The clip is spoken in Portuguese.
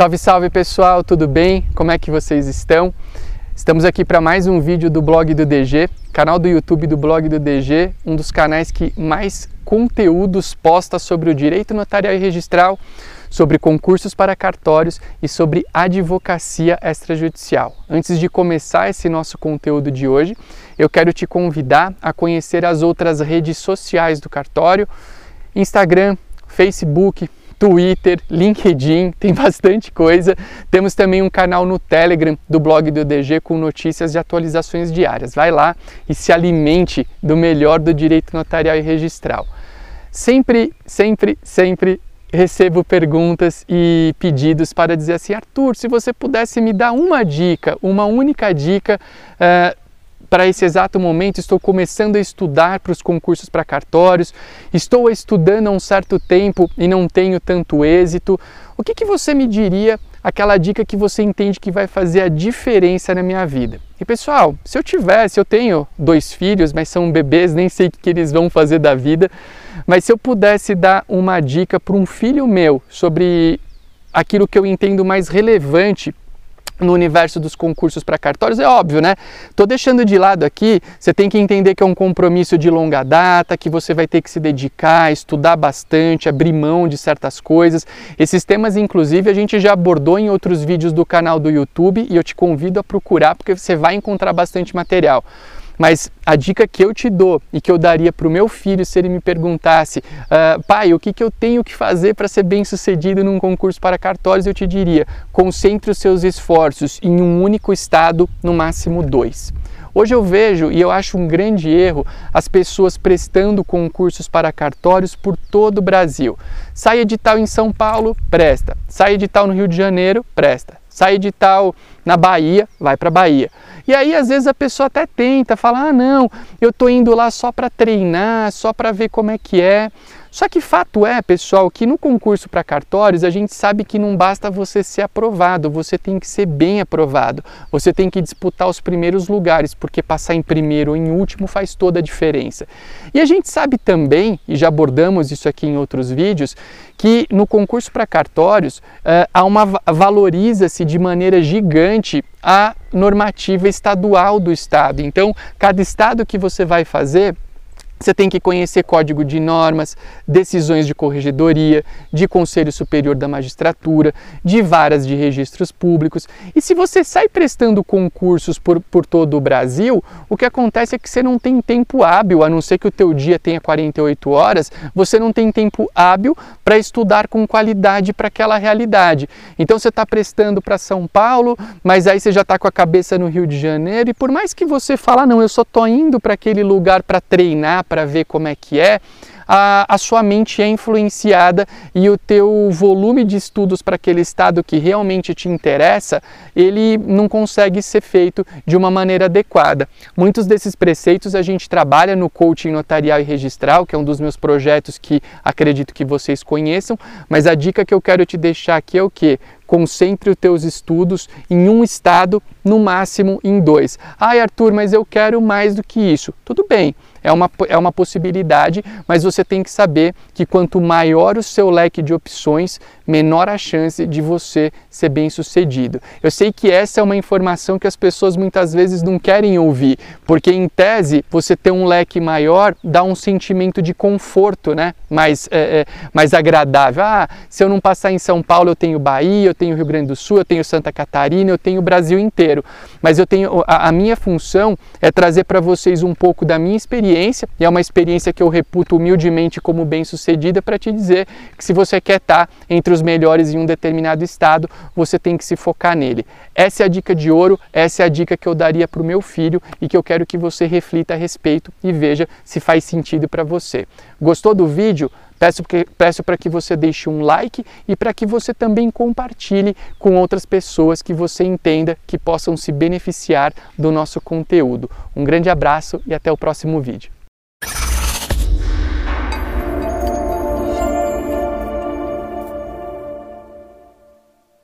Salve, salve pessoal, tudo bem? Como é que vocês estão? Estamos aqui para mais um vídeo do blog do DG, canal do YouTube do blog do DG, um dos canais que mais conteúdos posta sobre o direito notarial e registral, sobre concursos para cartórios e sobre advocacia extrajudicial. Antes de começar esse nosso conteúdo de hoje, eu quero te convidar a conhecer as outras redes sociais do cartório, Instagram, Facebook, Twitter, LinkedIn, tem bastante coisa. Temos também um canal no Telegram do blog do DG com notícias e atualizações diárias. Vai lá e se alimente do melhor do direito notarial e registral. Sempre, sempre, sempre recebo perguntas e pedidos para dizer assim, Arthur, se você pudesse me dar uma dica, uma única dica uh, para esse exato momento estou começando a estudar para os concursos para cartórios, estou estudando há um certo tempo e não tenho tanto êxito. O que, que você me diria, aquela dica que você entende que vai fazer a diferença na minha vida? E pessoal, se eu tivesse, eu tenho dois filhos, mas são bebês, nem sei o que eles vão fazer da vida, mas se eu pudesse dar uma dica para um filho meu sobre aquilo que eu entendo mais relevante no universo dos concursos para cartórios, é óbvio, né? Tô deixando de lado aqui, você tem que entender que é um compromisso de longa data, que você vai ter que se dedicar, estudar bastante, abrir mão de certas coisas. Esses temas, inclusive, a gente já abordou em outros vídeos do canal do YouTube e eu te convido a procurar porque você vai encontrar bastante material. Mas a dica que eu te dou e que eu daria para o meu filho se ele me perguntasse, uh, pai, o que, que eu tenho que fazer para ser bem sucedido num concurso para cartórios, eu te diria: concentre os seus esforços em um único estado, no máximo dois. Hoje eu vejo e eu acho um grande erro as pessoas prestando concursos para cartórios por todo o Brasil. Sai edital em São Paulo, presta. Sai edital no Rio de Janeiro, presta. Sai edital na Bahia, vai para Bahia. E aí às vezes a pessoa até tenta falar: "Ah, não, eu tô indo lá só para treinar, só para ver como é que é". Só que fato é, pessoal, que no concurso para cartórios a gente sabe que não basta você ser aprovado, você tem que ser bem aprovado. Você tem que disputar os primeiros lugares, porque passar em primeiro ou em último faz toda a diferença. E a gente sabe também, e já abordamos isso aqui em outros vídeos, que no concurso para cartórios uh, há uma valoriza-se de maneira gigante a normativa estadual do estado. Então, cada estado que você vai fazer você tem que conhecer código de normas, decisões de corregedoria, de Conselho Superior da Magistratura, de varas de registros públicos. E se você sai prestando concursos por, por todo o Brasil, o que acontece é que você não tem tempo hábil, a não ser que o teu dia tenha 48 horas, você não tem tempo hábil para estudar com qualidade para aquela realidade. Então você está prestando para São Paulo, mas aí você já está com a cabeça no Rio de Janeiro, e por mais que você fale, ah, não, eu só estou indo para aquele lugar para treinar, para ver como é que é, a, a, sua mente é influenciada e o teu volume de estudos para aquele estado que realmente te interessa, ele não consegue ser feito de uma maneira adequada. Muitos desses preceitos a gente trabalha no coaching notarial e registral, que é um dos meus projetos que acredito que vocês conheçam, mas a dica que eu quero te deixar aqui é o que? Concentre os teus estudos em um estado, no máximo em dois. Ai, Arthur, mas eu quero mais do que isso. Tudo bem, é uma, é uma possibilidade, mas você tem que saber que quanto maior o seu leque de opções, menor a chance de você ser bem sucedido. Eu sei que essa é uma informação que as pessoas muitas vezes não querem ouvir, porque em tese você ter um leque maior dá um sentimento de conforto, né? mais, é, é, mais agradável. Ah, se eu não passar em São Paulo, eu tenho Bahia, eu tenho Rio Grande do Sul, eu tenho Santa Catarina, eu tenho o Brasil inteiro. Mas eu tenho a, a minha função é trazer para vocês um pouco da minha experiência, e é uma experiência que eu reputo humildemente como bem-sucedida para te dizer que se você quer estar tá entre os melhores em um determinado estado, você tem que se focar nele. Essa é a dica de ouro, essa é a dica que eu daria para o meu filho e que eu quero que você reflita a respeito e veja se faz sentido para você. Gostou do vídeo? Peço, peço para que você deixe um like e para que você também compartilhe com outras pessoas que você entenda que possam se beneficiar do nosso conteúdo. Um grande abraço e até o próximo vídeo.